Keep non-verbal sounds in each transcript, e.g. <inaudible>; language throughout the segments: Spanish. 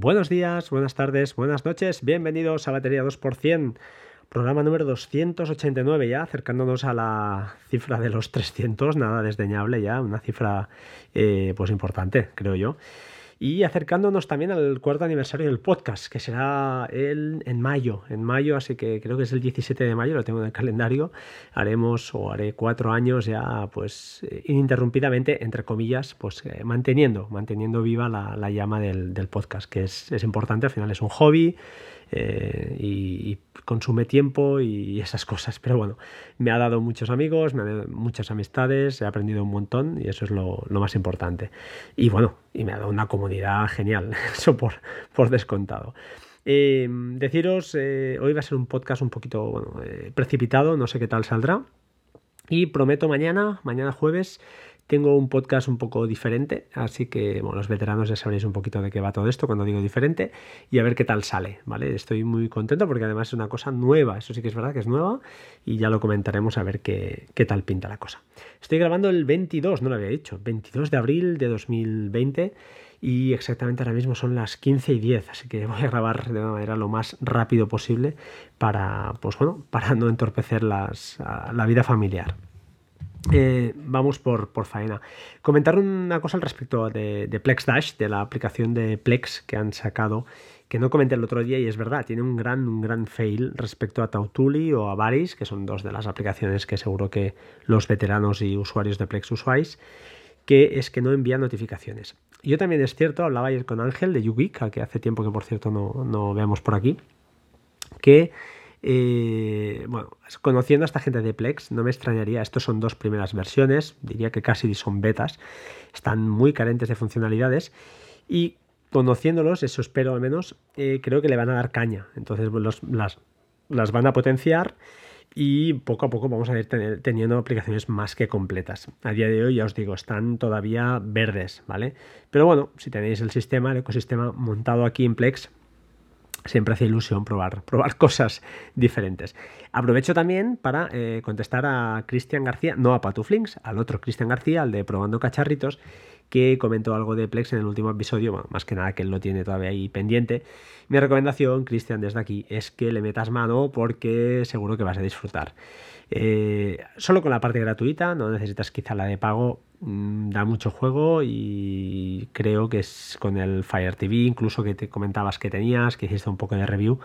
Buenos días, buenas tardes, buenas noches, bienvenidos a Batería 2%, programa número 289 ya, acercándonos a la cifra de los 300, nada desdeñable ya, una cifra eh, pues importante, creo yo y acercándonos también al cuarto aniversario del podcast, que será el, en mayo, en mayo, así que creo que es el 17 de mayo, lo tengo en el calendario, haremos o haré cuatro años ya pues eh, ininterrumpidamente, entre comillas, pues eh, manteniendo, manteniendo viva la, llama del, podcast, que es, es importante, al final es un hobby, eh, y, consume tiempo y esas cosas. Pero bueno, me ha dado muchos amigos, me ha dado muchas amistades, he aprendido un montón y eso es lo, más importante. Y bueno, y me ha dado una comunidad genial, <laughs> eso por, por descontado. Eh, deciros, eh, hoy va a ser un podcast un poquito precipitado, no sé qué tal saldrá. Y prometo mañana, mañana jueves, tengo un podcast un poco diferente, así que bueno, los veteranos ya sabréis un poquito de qué va todo esto cuando digo diferente y a ver qué tal sale, ¿vale? Estoy muy contento porque además es una cosa nueva, eso sí que es verdad que es nueva y ya lo comentaremos a ver qué, qué tal pinta la cosa. Estoy grabando el 22, no lo había dicho, 22 de abril de 2020 y exactamente ahora mismo son las 15 y 10, así que <laughs> voy a grabar de una manera lo más rápido posible para, pues bueno, para no entorpecer las, la vida familiar. Eh, vamos por, por, faena. Comentar una cosa al respecto de, Plex Dash, de la aplicación de Plex que han sacado, que no comenté el otro día y es verdad, tiene un gran, un gran fail respecto a Tautuli o a Varis, que son dos de las aplicaciones que seguro que los veteranos y usuarios de Plex usáis, que es que no envía notificaciones. Yo también es cierto, hablaba ayer con Ángel de YouGeek, que hace tiempo que por cierto no, no veamos por aquí, que eh, bueno, conociendo a esta gente de Plex, no me extrañaría, estos son dos primeras versiones, diría que casi son betas, están muy carentes de funcionalidades y conociéndolos, eso espero al menos, eh, creo que le van a dar caña, entonces pues, las, las van a potenciar y poco a poco vamos a ir teniendo aplicaciones más que completas. A día de hoy ya os digo, están todavía verdes, ¿vale? Pero bueno, si tenéis el sistema, el ecosistema montado aquí en Plex, siempre hace ilusión probar, <laughs> probar cosas diferentes. Aprovecho también para eh, contestar a Cristian García, no a Patuflinks, al otro Cristian García, al de Probando Cacharritos, que comentó algo de Plex en el último episodio, más que nada que él lo tiene todavía ahí pendiente. Mi recomendación, Cristian, desde aquí, es que le metas mano porque seguro que vas a disfrutar. Eh, solo con la parte gratuita, no necesitas quizá la de pago, da mucho juego y creo que es con el Fire TV, incluso que te comentabas que tenías, que hiciste un poco de review,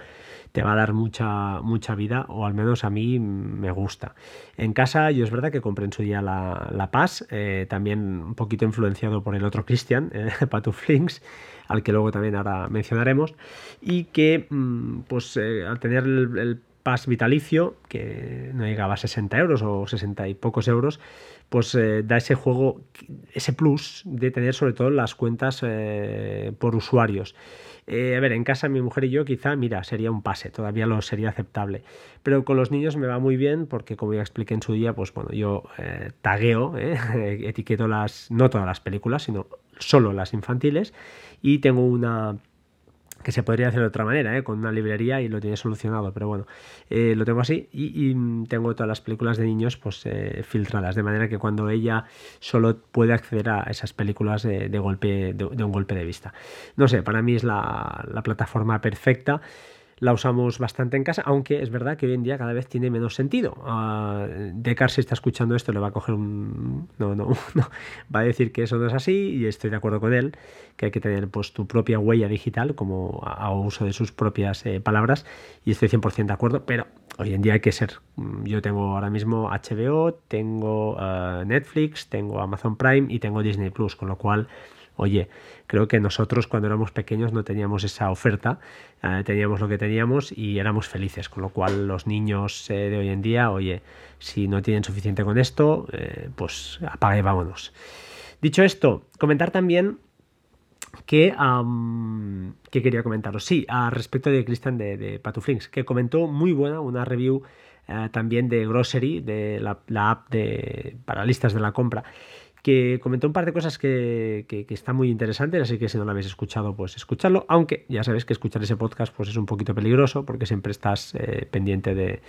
te va a dar mucha, mucha vida, o al menos a mí me gusta. En casa, yo es verdad que compré en su día la, la Paz, eh, también un poquito influenciado por el otro Christian, <laughs> eh, Patuflinks, al que luego también ahora mencionaremos, y que mm, pues eh, al tener el Pass vitalicio, que no llegaba a 60 euros o 60 y pocos euros, pues eh, da ese juego, ese plus de tener sobre todo las cuentas eh, por usuarios. Eh, a ver, en casa mi mujer y yo quizá, mira, sería un pase, todavía lo sería aceptable. Pero con los niños me va muy bien porque como ya expliqué en su día, pues bueno, yo tagueo, <laughs> etiqueto las, no todas las películas, sino solo las infantiles y tengo una que se podría hacer de otra manera, ¿eh? con una librería y lo tiene solucionado, pero bueno, eh, lo tengo así y, tengo todas las películas de niños pues eh, filtradas, de manera que cuando ella solo puede acceder a esas películas de, golpe, de, un golpe de vista. No sé, para mí es la, la plataforma perfecta la usamos bastante en casa, aunque es verdad que hoy en día cada vez tiene menos sentido. Uh, Descartes, si está escuchando esto, le va a coger un. No, no, <laughs> no. Va a decir que eso no es así y estoy de acuerdo con él, que hay que tener pues, tu propia huella digital, como a, uso de sus propias eh, palabras, y estoy 100% de acuerdo, pero hoy en día hay que ser. Mm, yo tengo ahora mismo HBO, tengo uh, Netflix, tengo Amazon Prime y tengo Disney Plus, con lo cual Oye, creo que nosotros cuando éramos pequeños no teníamos esa oferta, eh, teníamos lo que teníamos y éramos felices, con lo cual los niños eh, de hoy en día, oye, si no tienen suficiente con esto, eh, pues apague vámonos. Dicho esto, comentar también que, que quería comentaros. Sí, a respecto de Christian de, de Patuflinks, que comentó muy buena una review también de Grocery, de la, app de, para listas de la compra que comentó un par de cosas que, que, están muy interesantes, así que si no lo habéis escuchado, pues escuchadlo, aunque ya sabéis que escuchar ese podcast pues es un poquito peligroso porque siempre estás eh, pendiente de,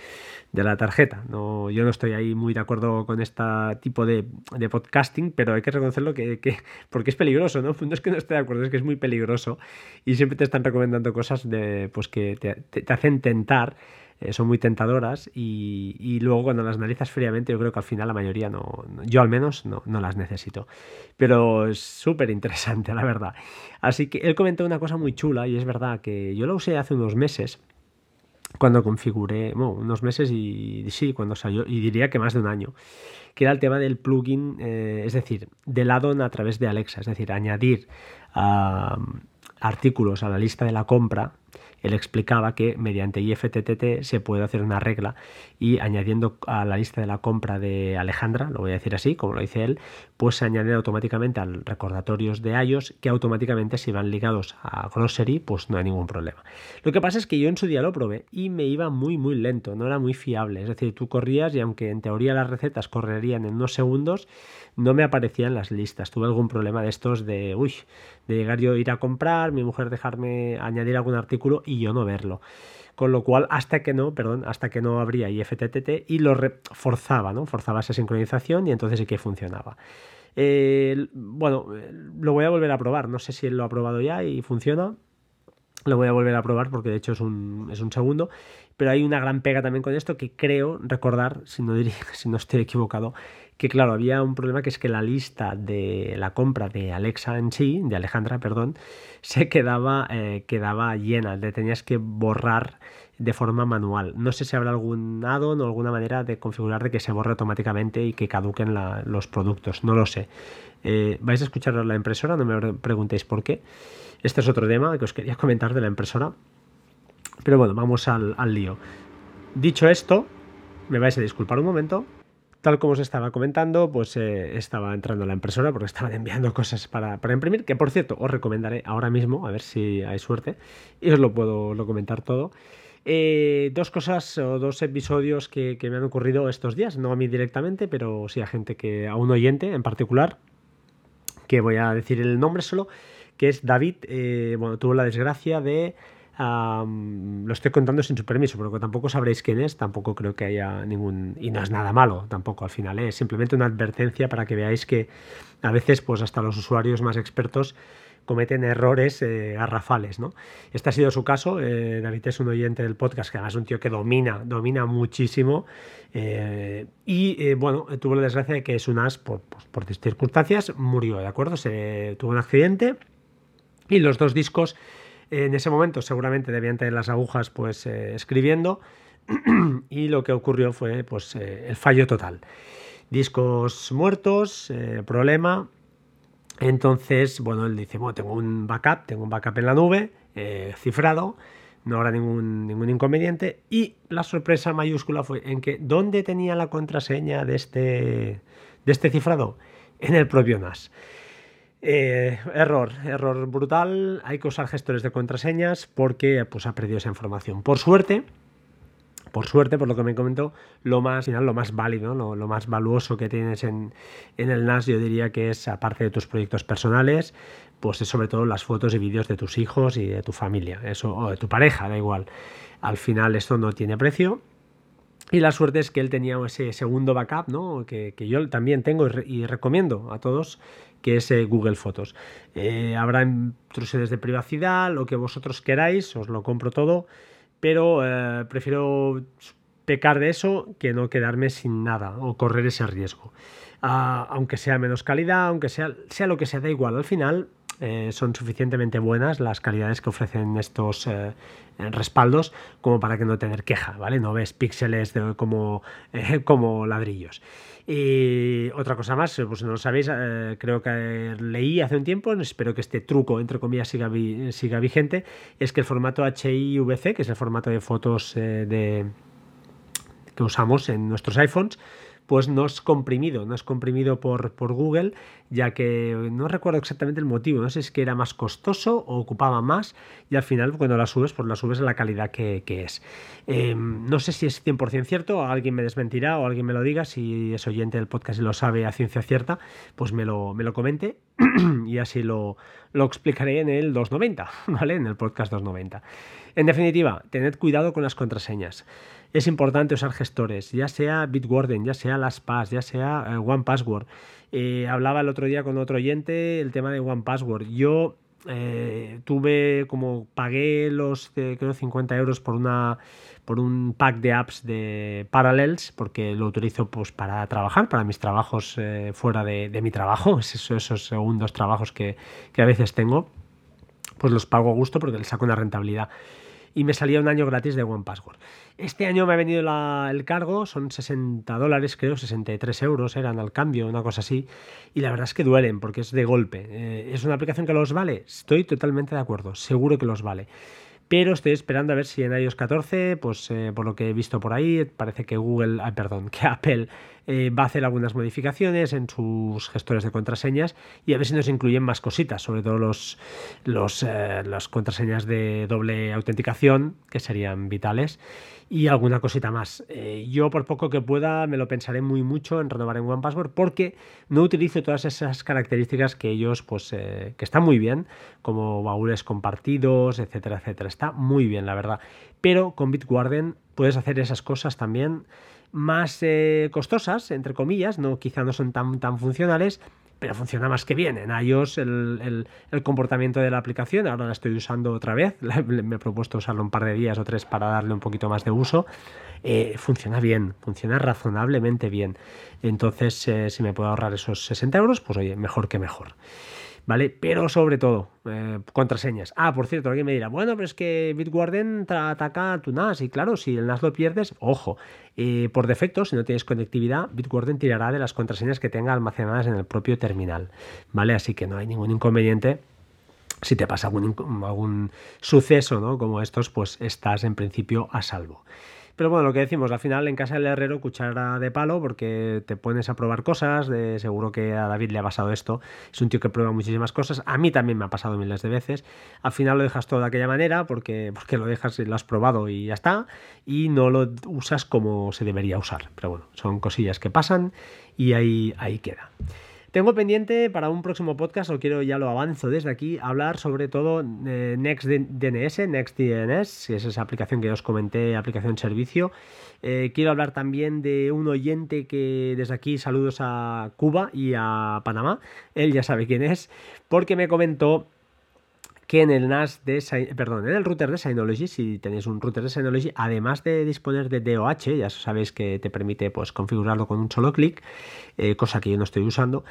de, la tarjeta. No, yo no estoy ahí muy de acuerdo con este tipo de, de podcasting, pero hay que reconocerlo que, que, porque es peligroso, ¿no? <laughs> No es que no esté de acuerdo, es que es muy peligroso y siempre te están recomendando cosas de, pues que te, te hacen tentar eh, son muy tentadoras y, luego cuando las analizas fríamente yo creo que al final la mayoría no, yo al menos no, no las necesito. Pero es súper interesante, <laughs> la verdad. Así que él comentó una cosa muy chula y es verdad que yo lo usé hace unos meses cuando configuré, bueno, unos meses y sí, cuando salió, y diría que más de un año, que era el tema del plugin, eh, es decir, del add-on a través de Alexa, es decir, añadir artículos a la lista de la compra él explicaba que mediante IFTTT se puede hacer una regla y añadiendo a la lista de la compra de Alejandra, lo voy a decir así, como lo dice él, pues se añaden automáticamente al recordatorios de iOS que automáticamente si van ligados a Grocery, pues no hay ningún problema. Lo que pasa es que yo en su día lo probé y me iba muy muy lento, no era muy fiable, es decir, tú corrías y aunque en teoría las recetas correrían en unos segundos, no me aparecían las listas. Tuve algún problema de estos de, uy, de llegar yo a ir a comprar, mi mujer dejarme añadir algún artículo y yo no verlo. Con lo cual, hasta que no, perdón, hasta que no abría IFTTT y lo forzaba, ¿no? Forzaba esa sincronización y entonces sí que funcionaba. bueno, lo voy a volver a probar. No sé si él lo ha probado ya y funciona. Lo voy a volver a probar porque de hecho es un, es un segundo. Pero hay una gran pega también con esto que creo recordar, si no, diría, <laughs> si no estoy equivocado, que claro, había un problema que es que la lista de la compra de Alexa en sí, de Alejandra, perdón, <laughs> se quedaba, eh, quedaba llena, le tenías que borrar de forma manual. No sé si habrá algún addon o alguna manera de configurar de que se borre automáticamente y que caduquen los productos, no lo sé. Eh, ¿Vais a escuchar la impresora? No me preguntéis por qué. Este es otro tema que os quería <laughs> comentar de la impresora. Pero bueno, vamos al, al lío. Dicho esto, me vais a disculpar un momento Tal como os estaba comentando, pues eh, estaba entrando la impresora porque estaban enviando cosas para, imprimir, que por cierto os recomendaré ahora mismo, a ver si hay suerte, y os lo puedo comentar todo. Eh, dos cosas o dos episodios que, me han ocurrido estos días, no a mí directamente, pero sí a gente que, a un oyente en particular, que voy a decir el nombre solo, que es David, eh, bueno, tuvo la desgracia de lo estoy contando sin su permiso, porque tampoco sabréis quién es, tampoco creo que haya ningún... Y no es nada malo tampoco al final, ¿eh? es simplemente una advertencia para que veáis que a veces pues hasta los usuarios más expertos cometen errores eh, garrafales, ¿no? Este ha sido su caso, eh, David es un oyente del podcast, que además es un tío que domina, domina muchísimo, y bueno, tuvo la desgracia de que Sunas, por, pues, por circunstancias, murió, ¿de acuerdo? Se tuvo un accidente y los dos discos en ese momento seguramente debían tener las agujas pues eh, escribiendo <clears throat> y lo que ocurrió fue pues eh, el fallo total. Discos muertos, eh, problema. Entonces, bueno, él dice, bueno, tengo un backup, tengo un backup en la nube, cifrado, no habrá ningún, ningún inconveniente. Y la sorpresa mayúscula fue en que, ¿dónde tenía la contraseña de este, de este cifrado? En el propio NAS. Eh, error, error brutal. Hay que usar gestores de contraseñas porque pues, ha perdido esa información. Por suerte, por suerte, por lo que me comentó, lo más, lo más válido, lo, más valuoso que tienes en, el NAS, yo diría que es, aparte de tus proyectos personales, pues es sobre todo las fotos y vídeos de tus hijos y de tu familia, eso, o de tu pareja, da igual. Al final esto no tiene precio. Y la suerte es que él tenía ese segundo backup, ¿no? que, yo también tengo y recomiendo a todos que es eh, Google Fotos. Eh, habrá intrusiones de privacidad, lo que vosotros queráis, os lo compro todo, pero eh, prefiero pecar de eso que no quedarme sin nada o correr ese riesgo. Ah, aunque sea menos calidad, aunque sea, sea lo que sea, da igual. Al final son suficientemente buenas las calidades que ofrecen estos respaldos como para que no tener queja, ¿vale? No ves píxeles como, <laughs> como ladrillos. Y otra cosa más, pues no lo sabéis, eh, creo que leí hace un tiempo, espero que este truco, entre comillas, siga, vigente, es que el formato HIVC, que es el formato de fotos eh, de, que usamos en nuestros iPhones, pues no es comprimido, no es comprimido por, por Google, ya que no recuerdo exactamente el motivo, no sé si es que era más costoso o ocupaba más y al final cuando la subes, pues la subes en la calidad que, es. Em, no sé si es 100% cierto, alguien me desmentirá o alguien me lo diga, si es oyente del podcast y lo sabe a ciencia cierta, pues me lo, me lo comente <clears throat> y así lo, lo explicaré en el 290, <laughs> ¿vale? En el podcast 290. En definitiva, tened cuidado con las contraseñas es importante usar gestores, ya sea Bitwarden, ya sea LastPass, ya sea eh, OnePassword. Eh, hablaba el otro día con otro oyente el tema de OnePassword. Yo eh, tuve como pagué los creo 50 euros por una por un pack de apps de Parallels porque lo utilizo pues para trabajar para mis trabajos fuera de, mi trabajo esos, esos segundos trabajos que, que a veces tengo pues los pago a gusto porque les saco una rentabilidad y me salía un año gratis de One Password. Este año me ha venido el cargo, son 60 dólares, creo, 63 euros eran al cambio, una cosa así, y la verdad es que duelen porque es de golpe. Eh, ¿Es una aplicación que los vale? Estoy totalmente de acuerdo, seguro que los vale pero estoy esperando a ver si en iOS 14, pues eh, por lo que he visto por ahí, parece que Google, ah, perdón, <laughs> que Apple eh, va a hacer algunas modificaciones en sus gestores de contraseñas y a ver si nos incluyen más cositas, sobre todo los, los eh, las contraseñas de doble autenticación, que serían vitales y alguna cosita más. Eh, yo por poco que pueda me lo pensaré muy mucho en renovar en OnePassword porque no utilizo todas esas características que ellos pues que están muy bien como baúles compartidos, etcétera, etcétera. Está muy bien la verdad. Pero con Bitwarden puedes hacer esas cosas también más eh, costosas, entre comillas, no, quizá no son tan, tan funcionales, pero funciona más que bien. En iOS el, comportamiento de la aplicación, ahora la estoy usando otra vez, <laughs> me he propuesto usarlo un par de días o tres para darle un poquito más de uso, eh, funciona bien, funciona razonablemente bien. Entonces, eh, si me puedo ahorrar esos 60 euros, pues oye, mejor que mejor. ¿Vale? Pero sobre todo, eh, contraseñas. Ah, por cierto, alguien me dirá, bueno, pero es que Bitwarden ataca a tu NAS y claro, si el NAS lo pierdes, ojo, eh, por defecto, si no tienes conectividad, Bitwarden tirará de las contraseñas que tenga almacenadas en el propio terminal, ¿vale? Así que no hay ningún inconveniente si te pasa algún, algún suceso ¿no? como estos, pues estás en principio a salvo. Pero bueno, lo que decimos, al final en casa del herrero cuchara de palo porque te pones a probar cosas, de, seguro que a David le ha pasado esto, es un tío que prueba muchísimas cosas, a mí también me ha pasado miles de veces, al final lo dejas todo de aquella manera porque, porque lo dejas y lo has probado y ya está, y no lo usas como se debería usar. Pero bueno, son cosillas que pasan y ahí, ahí queda. Tengo pendiente para un próximo podcast, o quiero ya lo avanzo desde aquí, hablar sobre todo de NextDNS, NextDNS, que es esa aplicación que os comenté, aplicación servicio. Eh, quiero hablar también de un oyente que desde aquí saludos a Cuba y a Panamá, él ya sabe quién es, porque me comentó que en el NAS de perdón, en el router de Synology, si tenéis un router de Synology, además de disponer de DOH, ya sabéis que te permite pues configurarlo con un solo clic, eh, cosa que yo no estoy usando,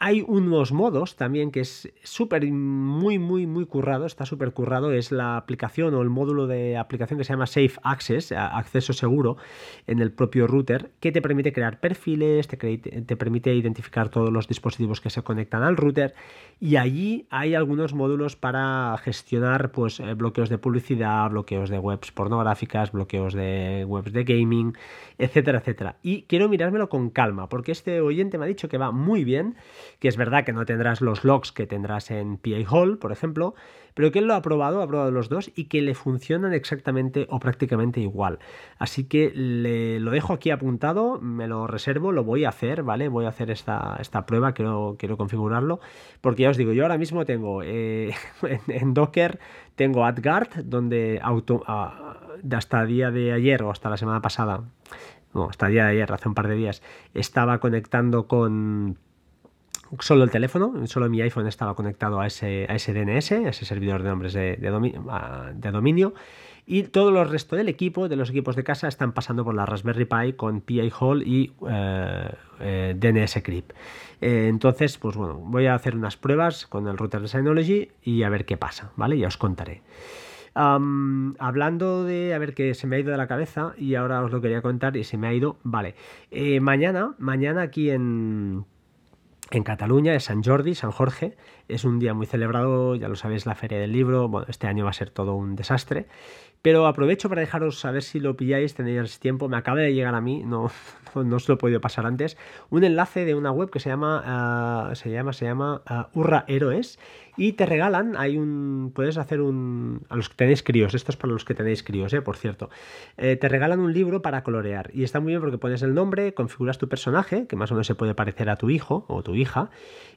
hay unos modos también que es súper, muy, muy, muy currado, está súper currado, es la aplicación o el módulo de aplicación que se llama Safe Access, acceso seguro, en el propio router, que te permite crear perfiles, te, te permite identificar todos los dispositivos que se conectan al router y allí hay algunos módulos para gestionar pues, eh, bloqueos de publicidad, bloqueos de webs pornográficas, bloqueos de webs de gaming, etcétera, etcétera. Y quiero mirármelo con calma, porque este oyente me ha dicho que va muy bien que es verdad que no tendrás los logs que tendrás en PA Hall, por ejemplo, pero que él lo ha probado, ha probado los dos y que le funcionan exactamente o prácticamente igual. Así que le, lo dejo aquí apuntado, me lo reservo, lo voy a hacer, ¿vale? Voy a hacer esta, esta prueba, quiero, quiero configurarlo, porque ya os digo, yo ahora mismo tengo eh, <laughs> en, Docker, tengo AdGuard, donde auto, hasta el día de ayer o hasta la semana pasada, hasta día de ayer, hace un par de días, estaba conectando con solo el teléfono, solo mi iPhone estaba conectado a ese, a ese DNS, a ese servidor de nombres de, dominio, y todo el resto del equipo, de los equipos de casa, están pasando por la Raspberry Pi con PI Hall y eh, eh, DNS Crypt. Eh, entonces, pues bueno, voy a hacer unas pruebas con el router de Synology y a ver qué pasa, ¿vale? Ya os contaré. hablando de, a ver, que se me ha ido de la cabeza y ahora os lo quería contar y se me ha ido, vale. mañana, mañana aquí en en Cataluña, de San Jordi, San Jorge, Es un día muy celebrado, ya lo sabéis, la feria del libro. Bueno, este año va a ser todo un desastre. Pero aprovecho para dejaros saber si lo pilláis, tenéis tiempo. Me acaba de llegar a mí, no, <laughs> no, os lo he podido pasar antes. Un enlace de una web que se llama, ah, se llama, se llama uh, Urra Héroes y te regalan, hay un, puedes hacer un, a los que tenéis críos, esto es para los que tenéis críos, eh, por cierto, eh, te regalan un libro para colorear y está muy bien porque pones el nombre, configuras tu personaje, que más o menos se puede parecer a tu hijo o tu hija,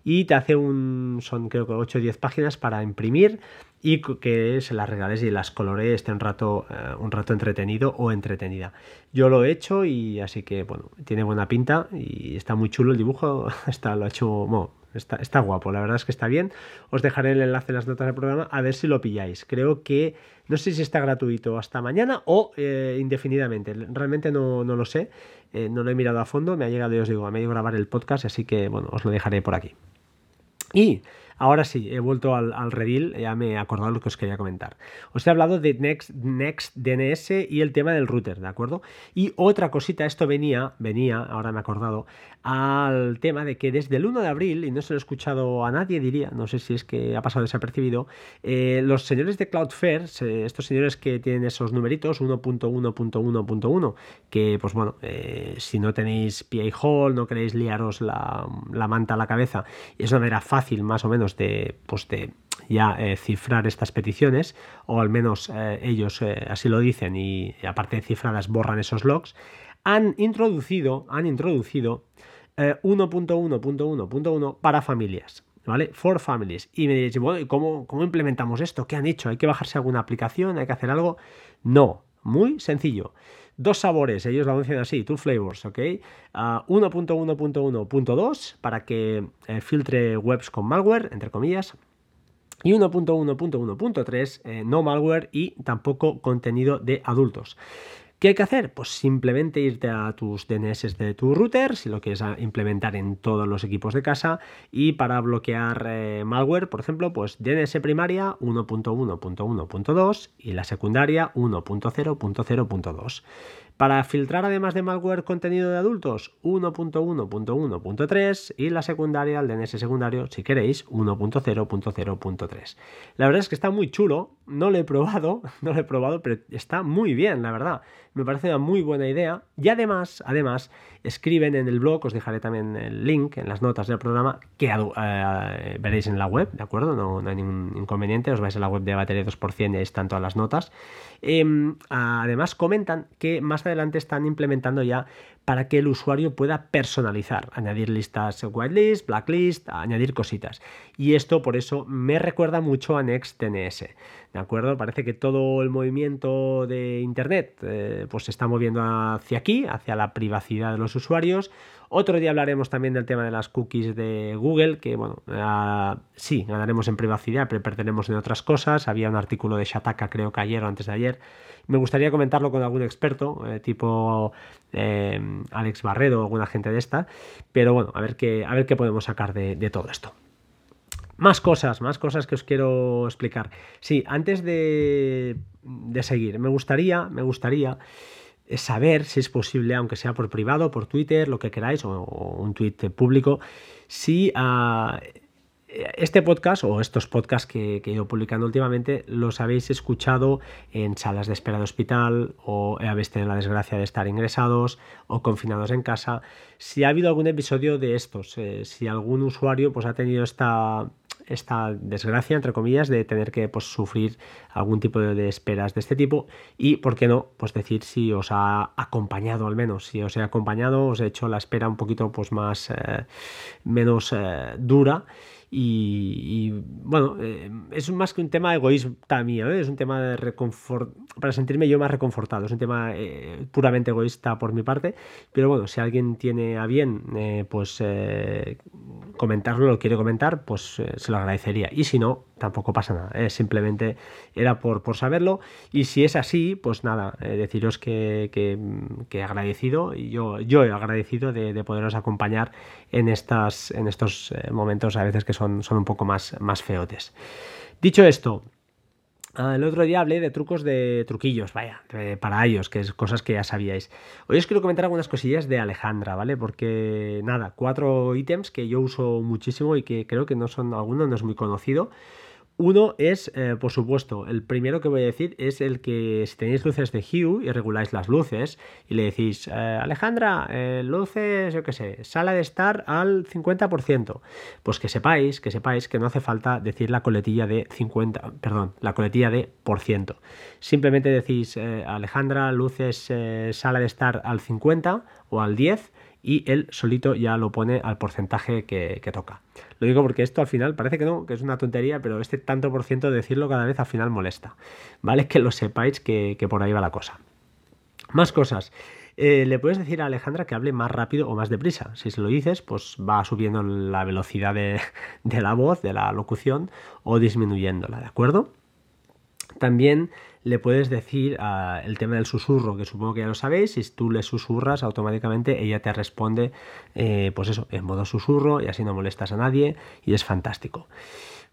y te hace un, son creo que 8 o 10 páginas para imprimir y que se las regales y las colorees esté un rato, eh, un rato entretenido o entretenida. Yo lo he hecho y así que, bueno, tiene buena pinta y está muy chulo el dibujo, <laughs> está, lo ha hecho, bueno, Está, guapo, la verdad es que está bien. Os dejaré el enlace en las notas del programa a ver si lo pilláis. Creo que no sé si está gratuito hasta mañana o eh, indefinidamente. Realmente no, lo sé. Eh, no lo he mirado a fondo. Me ha llegado, os digo, a medio grabar el podcast, así que bueno, os lo dejaré por aquí. Y Ahora sí, he vuelto al, al redil, ya me he acordado lo que os quería comentar. Os he hablado de Next, Next DNS y el tema del router, ¿de acuerdo? Y otra cosita, esto venía, venía, ahora me he acordado, al tema de que desde el 1 de abril, y no se lo he escuchado a nadie, diría, no sé si es que ha pasado desapercibido, eh, los señores de Cloudflare, estos señores que tienen esos numeritos, 1.1.1.1, que pues bueno, eh, si no tenéis PA Hall, no queréis liaros la, la manta a la cabeza, es una manera fácil más o menos de, pues de ya eh, cifrar estas peticiones, o al menos eh, ellos eh, así lo dicen y, aparte de cifradas borran esos logs, han introducido, han introducido 1.1.1.1 para familias. ¿Vale? For families. Y me diréis, bueno, ¿y cómo, cómo implementamos esto? ¿Qué han hecho? ¿Hay que bajarse alguna aplicación? ¿Hay que hacer algo? No, muy sencillo. Dos sabores, ellos lo anuncian así, two flavors, ¿ok? 1.1.1.2 para que eh, filtre webs con malware, entre comillas. Y 1.1.1.3 eh, no malware y tampoco contenido de adultos. ¿Qué hay que hacer? Pues simplemente irte a tus DNS de tu router, si lo quieres implementar en todos los equipos de casa, y para bloquear eh, malware, por ejemplo, pues DNS primaria 1.1.1.2 y la secundaria 1.0.0.2. Para filtrar además de malware contenido de adultos 1.1.1.3 y la secundaria, el DNS secundario, si queréis, 1.0.0.3. La verdad es que está muy chulo, no lo he probado, <laughs> no lo he probado, pero está muy bien, la verdad. Me parece una muy buena idea y además, además, escriben en el blog, os dejaré también el link en las notas del programa que eh, veréis en la web, ¿de acuerdo? No, hay ningún inconveniente, os vais a la web de batería 2% y ahí están todas las notas. Em, además, comentan que más adelante están implementando ya para que el usuario pueda personalizar, añadir listas whitelist, blacklist, añadir cositas. Y esto por eso me recuerda mucho a NextDNS. ¿De acuerdo? Parece que todo el movimiento de Internet eh, pues se está moviendo hacia aquí, hacia la privacidad de los usuarios. Otro día hablaremos también del tema de las cookies de Google, que bueno, uh, sí, ganaremos en privacidad, pero perderemos en otras cosas. Había un artículo de Shataka, creo que ayer o antes de ayer. Me gustaría comentarlo con algún experto, eh, tipo eh, Alex Barredo o alguna gente de esta. Pero bueno, a ver qué, a ver qué podemos sacar de, todo esto. Más cosas, más cosas que os quiero explicar. Sí, antes de, de seguir, me gustaría, me gustaría saber si es posible, aunque sea por privado, por Twitter, lo que queráis, o, un tweet público, si uh, este podcast o estos podcasts que, he ido publicando últimamente los habéis escuchado en salas de espera de hospital o habéis tenido la desgracia de estar ingresados o confinados en casa. Si ha habido algún episodio de estos, eh, si algún usuario pues, ha tenido esta, esta desgracia, entre comillas, de tener que pues, sufrir algún tipo de, esperas de este tipo y, ¿por qué no? Pues decir si os ha acompañado al menos, si os he acompañado, os he hecho la espera un poquito pues, más, eh, menos eh, dura y, bueno, eh, es más que un tema de egoísmo mío, ¿eh? es un tema de reconfort, para sentirme yo más reconfortado, es un tema eh, puramente egoísta por mi parte, pero bueno, si alguien tiene a bien pues comentarlo, lo quiere comentar, pues se lo agradecería. Y si no, tampoco pasa nada, simplemente era por, por saberlo. Y si es así, pues nada, deciros que, que, agradecido, y yo, yo he agradecido de, de poderos acompañar en, estas, en estos momentos a veces que son son, un poco más, más feotes. Dicho esto, Ah, el otro día hablé de trucos de truquillos, vaya, para ellos, que es cosas que ya sabíais. Hoy os quiero comentar algunas cosillas de Alejandra, ¿vale? Porque nada, cuatro ítems que yo uso muchísimo y que creo que no son, alguno no es muy conocido. Uno es, eh, por supuesto, el primero que voy a decir es el que si tenéis luces de Hue y reguláis las luces y le decís, eh, Alejandra, eh, luces, yo qué sé, sala de estar al 50%, pues que sepáis, que sepáis que no hace falta decir la coletilla de 50, perdón, la coletilla de por ciento. Simplemente decís, Alejandra, luces, sala de estar al 50 o al 10 y él solito ya lo pone al porcentaje que, toca. Lo digo porque esto al final parece que no, que es una tontería, pero este tanto por ciento de decirlo cada vez al final molesta. ¿Vale? Que lo sepáis que, por ahí va la cosa. Más cosas. Eh, le puedes decir a Alejandra que hable más rápido o más deprisa. Si se lo dices, pues va subiendo la velocidad de, de la voz, de la locución, o disminuyéndola, ¿de acuerdo? También le puedes decir ah, el tema del susurro, que supongo que ya lo sabéis, si tú le susurras automáticamente ella te responde, eh, pues eso, en modo susurro y así no molestas a nadie y es fantástico.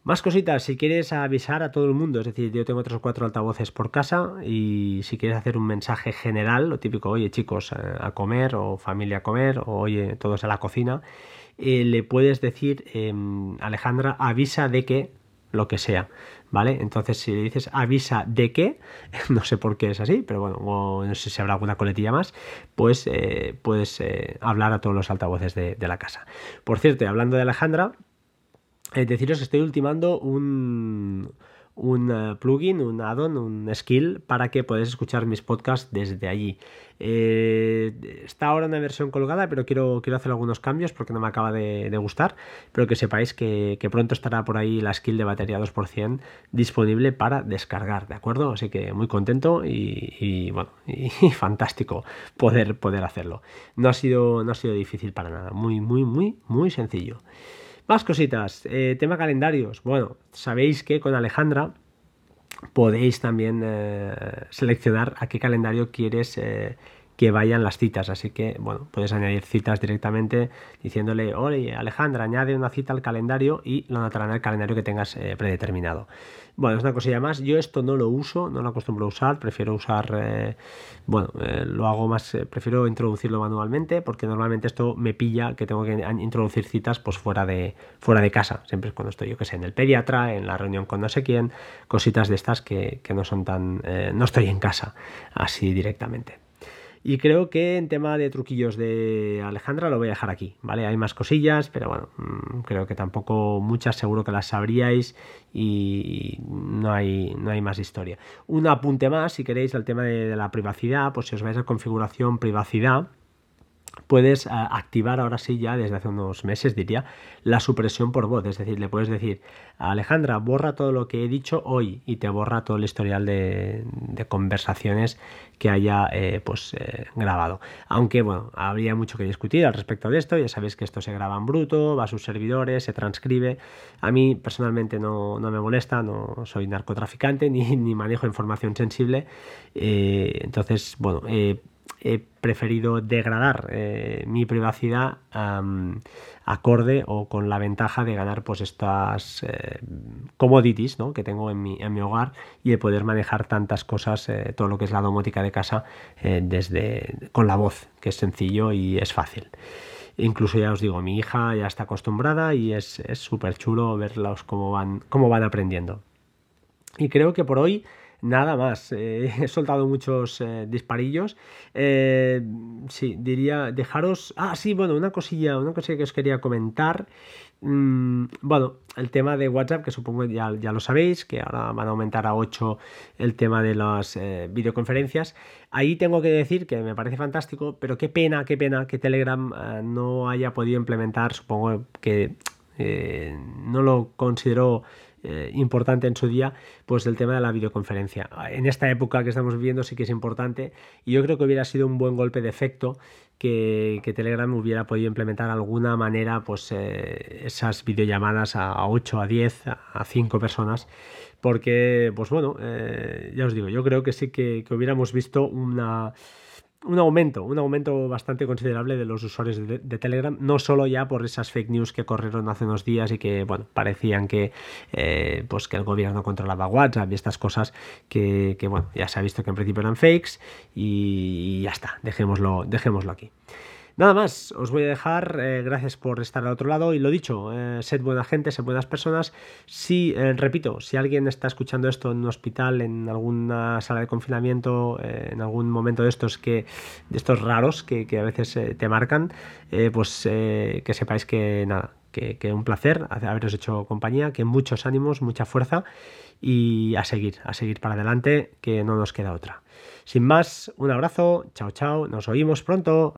Más cositas, si quieres avisar a todo el mundo, es decir, yo tengo otros cuatro altavoces por casa y si quieres hacer un mensaje general, lo típico, oye chicos, eh, a comer o familia a comer o oye todos a la cocina, eh, le puedes decir, em, Alejandra, avisa de que lo que sea. ¿vale? Entonces, si le dices avisa de qué, <laughs> no sé por qué es así, pero bueno, no sé si habrá alguna coletilla más, pues eh, puedes eh, hablar a todos los altavoces de, la casa. Por cierto, hablando de Alejandra, eh, deciros que estoy ultimando un, un eh, plugin, un add-on, un skill para que podáis escuchar mis podcasts desde allí. Eh, está ahora una versión colgada, pero quiero, quiero hacer algunos cambios porque no me acaba de, gustar. Pero que sepáis que, pronto estará por ahí la skill de batería 2% disponible para descargar, ¿de acuerdo? Así que muy contento y, bueno, <laughs> y, fantástico poder, poder hacerlo. No ha, sido, no ha sido difícil para nada, muy, muy, muy, muy sencillo. Más cositas. Eh, tema calendarios. Bueno, sabéis que con Alejandra podéis también eh, seleccionar a qué calendario quieres eh, que vayan las citas. Así que, bueno, puedes añadir citas directamente diciéndole, oye, Alejandra, añade una cita al calendario y lo anotará en el calendario que tengas eh, predeterminado. Bueno, es una cosilla más. Yo esto no lo uso, no lo acostumbro a usar, prefiero usar, eh, bueno, eh, lo hago más, prefiero introducirlo manualmente porque normalmente esto me pilla que tengo que introducir citas pues fuera de, fuera de casa. Siempre es cuando estoy, yo que sé, en el pediatra, en la reunión con no sé quién, cositas de estas que, que no son tan, no estoy en casa así directamente. Y creo que en tema de truquillos de Alejandra lo voy a dejar aquí, ¿vale? Hay más cosillas, pero bueno, mm, creo que tampoco muchas seguro que las sabríais y no hay, no hay más historia. Un apunte más, si queréis, al tema de, de la privacidad, pues si os vais a configuración privacidad, puedes eh, activar ahora sí ya desde hace unos meses diría la supresión por voz. Es decir le puedes decir Alejandra borra todo lo que he dicho hoy y te borra todo el historial de, conversaciones que haya eh, pues eh, grabado. Aunque bueno habría mucho que discutir al respecto de esto. Ya sabéis que esto se graba en bruto va a sus servidores se transcribe. A mí personalmente no, me molesta no soy narcotraficante <laughs> ni, ni manejo información sensible. Entonces bueno he preferido degradar eh, mi privacidad acorde o con la ventaja de ganar pues estas eh, commodities que tengo en mi, en mi, hogar y de poder manejar tantas cosas, eh, todo lo que es la domótica de casa desde con la voz, que es sencillo y es fácil. Incluso ya os digo, mi hija ya está acostumbrada y es súper chulo verlos cómo van, cómo van aprendiendo. Y creo que por hoy Nada más, eh, <laughs> he soltado muchos eh, disparillos. Eh, sí, diría, dejaros... Ah, sí, bueno, una cosilla, una cosilla que os quería comentar. Mm, bueno, el tema de WhatsApp, que supongo ya, ya lo sabéis, que ahora van a aumentar a 8 el tema de las videoconferencias. Ahí tengo que decir que me parece fantástico, pero qué pena, qué pena que Telegram no haya podido implementar, supongo que no lo consideró eh, importante en su día, pues el tema de la videoconferencia. En esta época que estamos viviendo sí que es importante y yo creo que hubiera sido un buen golpe de efecto que, Telegram hubiera podido implementar alguna manera pues eh, esas videollamadas a, 8, a 10, a 5 personas porque pues bueno, eh, ya os digo, yo creo que sí que hubiéramos visto una un aumento, un aumento bastante considerable de los usuarios de, Telegram, no solo ya por esas fake news que corrieron hace unos días y que, bueno, parecían que, eh, pues que el gobierno controlaba WhatsApp y estas cosas que, bueno, ya se ha visto que en principio eran fakes y, ya está, dejémoslo, dejémoslo aquí. Nada más, os voy a dejar, eh, gracias por estar al otro lado y lo dicho, eh, sed buena gente, sed buenas personas. Si, eh, repito, si alguien está escuchando esto en un hospital, en alguna sala de confinamiento, en algún momento de estos que de estos raros que, a veces te marcan, pues que sepáis que nada, que, que un placer haberos hecho compañía, que muchos ánimos, mucha fuerza y a seguir, a seguir para adelante, que no nos queda otra. Sin más, un abrazo, chao chao, nos oímos pronto.